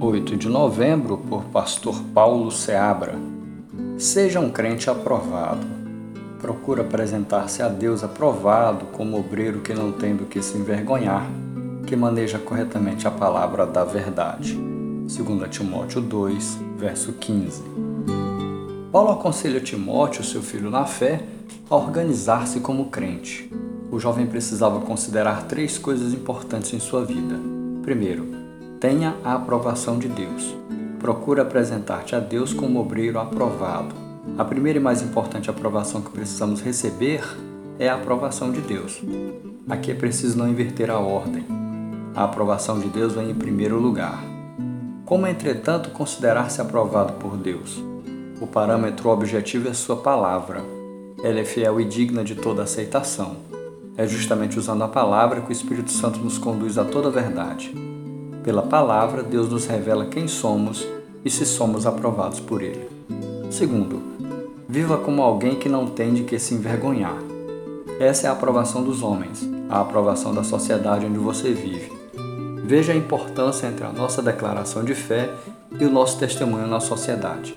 8 de novembro, por Pastor Paulo Seabra. Seja um crente aprovado. Procura apresentar-se a Deus aprovado como obreiro que não tem do que se envergonhar, que maneja corretamente a palavra da verdade. 2 Timóteo 2, verso 15. Paulo aconselha Timóteo, seu filho na fé, a organizar-se como crente. O jovem precisava considerar três coisas importantes em sua vida. Primeiro, tenha a aprovação de Deus. Procura apresentar-te a Deus como obreiro aprovado. A primeira e mais importante aprovação que precisamos receber é a aprovação de Deus. Aqui é preciso não inverter a ordem. A aprovação de Deus vem em primeiro lugar. Como, entretanto, considerar-se aprovado por Deus? O parâmetro objetivo é Sua palavra. Ela é fiel e digna de toda aceitação. É justamente usando a palavra que o Espírito Santo nos conduz a toda a verdade. Pela palavra, Deus nos revela quem somos e se somos aprovados por Ele. Segundo, viva como alguém que não tem de que se envergonhar. Essa é a aprovação dos homens, a aprovação da sociedade onde você vive. Veja a importância entre a nossa declaração de fé e o nosso testemunho na sociedade.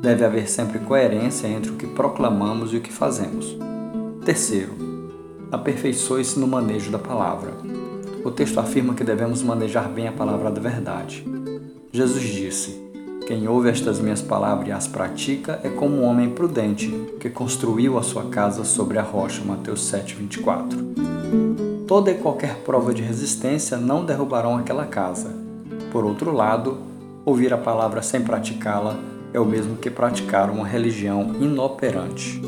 Deve haver sempre coerência entre o que proclamamos e o que fazemos. Terceiro, aperfeiçoe-se no manejo da palavra. O texto afirma que devemos manejar bem a palavra da verdade. Jesus disse: Quem ouve estas minhas palavras e as pratica é como um homem prudente que construiu a sua casa sobre a rocha. Mateus 7:24. Toda e qualquer prova de resistência não derrubarão aquela casa. Por outro lado, ouvir a palavra sem praticá-la é o mesmo que praticar uma religião inoperante.